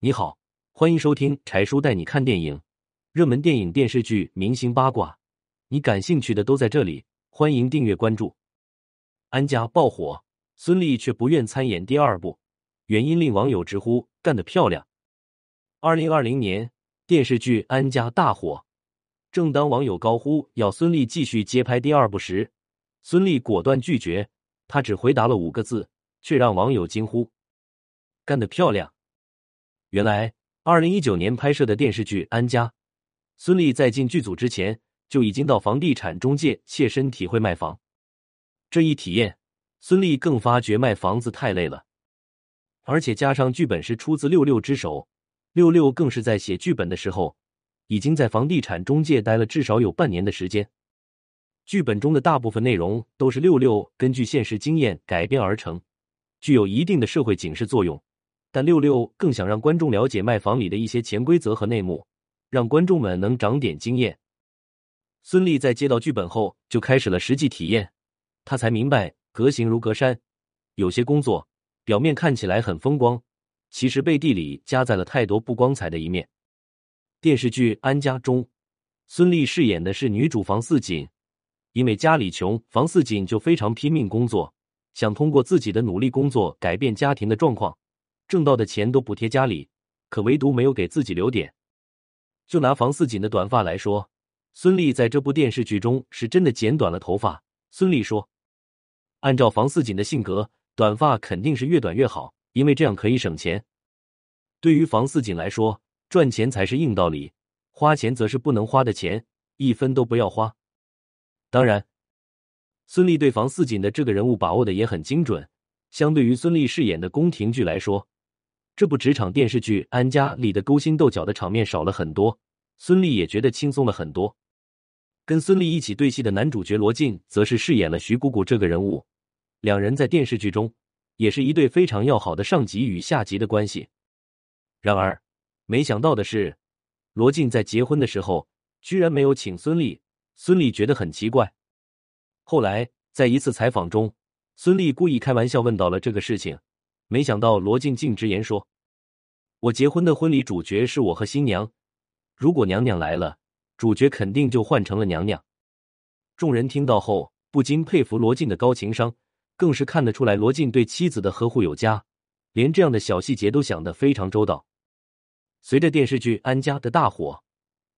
你好，欢迎收听柴叔带你看电影，热门电影、电视剧、明星八卦，你感兴趣的都在这里。欢迎订阅关注。安家爆火，孙俪却不愿参演第二部，原因令网友直呼干得漂亮。二零二零年电视剧《安家》大火，正当网友高呼要孙俪继续接拍第二部时，孙俪果断拒绝，她只回答了五个字，却让网友惊呼：干得漂亮！原来，二零一九年拍摄的电视剧《安家》，孙俪在进剧组之前就已经到房地产中介切身体会卖房。这一体验，孙俪更发觉卖房子太累了，而且加上剧本是出自六六之手，六六更是在写剧本的时候已经在房地产中介待了至少有半年的时间。剧本中的大部分内容都是六六根据现实经验改编而成，具有一定的社会警示作用。但六六更想让观众了解卖房里的一些潜规则和内幕，让观众们能长点经验。孙俪在接到剧本后就开始了实际体验，她才明白隔行如隔山，有些工作表面看起来很风光，其实背地里夹载了太多不光彩的一面。电视剧《安家》中，孙俪饰演的是女主房似锦，因为家里穷，房似锦就非常拼命工作，想通过自己的努力工作改变家庭的状况。挣到的钱都补贴家里，可唯独没有给自己留点。就拿房似锦的短发来说，孙俪在这部电视剧中是真的剪短了头发。孙俪说：“按照房似锦的性格，短发肯定是越短越好，因为这样可以省钱。对于房似锦来说，赚钱才是硬道理，花钱则是不能花的钱，一分都不要花。当然，孙俪对房似锦的这个人物把握的也很精准。相对于孙俪饰演的宫廷剧来说，这部职场电视剧《安家》里的勾心斗角的场面少了很多，孙俪也觉得轻松了很多。跟孙俪一起对戏的男主角罗晋，则是饰演了徐姑姑这个人物。两人在电视剧中也是一对非常要好的上级与下级的关系。然而，没想到的是，罗晋在结婚的时候居然没有请孙俪，孙俪觉得很奇怪。后来在一次采访中，孙俪故意开玩笑问到了这个事情。没想到罗晋竟直言说：“我结婚的婚礼主角是我和新娘，如果娘娘来了，主角肯定就换成了娘娘。”众人听到后不禁佩服罗晋的高情商，更是看得出来罗晋对妻子的呵护有加，连这样的小细节都想得非常周到。随着电视剧《安家》的大火，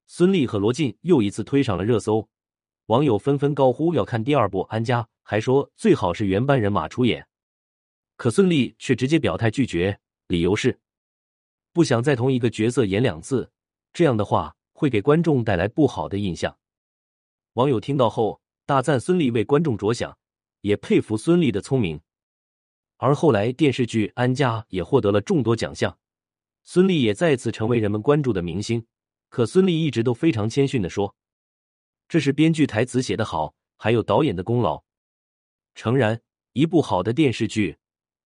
孙俪和罗晋又一次推上了热搜，网友纷纷高呼要看第二部《安家》，还说最好是原班人马出演。可孙俪却直接表态拒绝，理由是不想在同一个角色演两次，这样的话会给观众带来不好的印象。网友听到后大赞孙俪为观众着想，也佩服孙俪的聪明。而后来电视剧《安家》也获得了众多奖项，孙俪也再次成为人们关注的明星。可孙俪一直都非常谦逊的说：“这是编剧台词写得好，还有导演的功劳。”诚然，一部好的电视剧。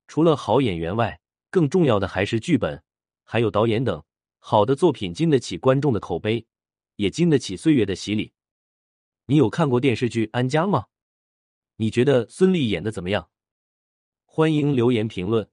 除了好演员外，更重要的还是剧本，还有导演等。好的作品经得起观众的口碑，也经得起岁月的洗礼。你有看过电视剧《安家》吗？你觉得孙俪演的怎么样？欢迎留言评论。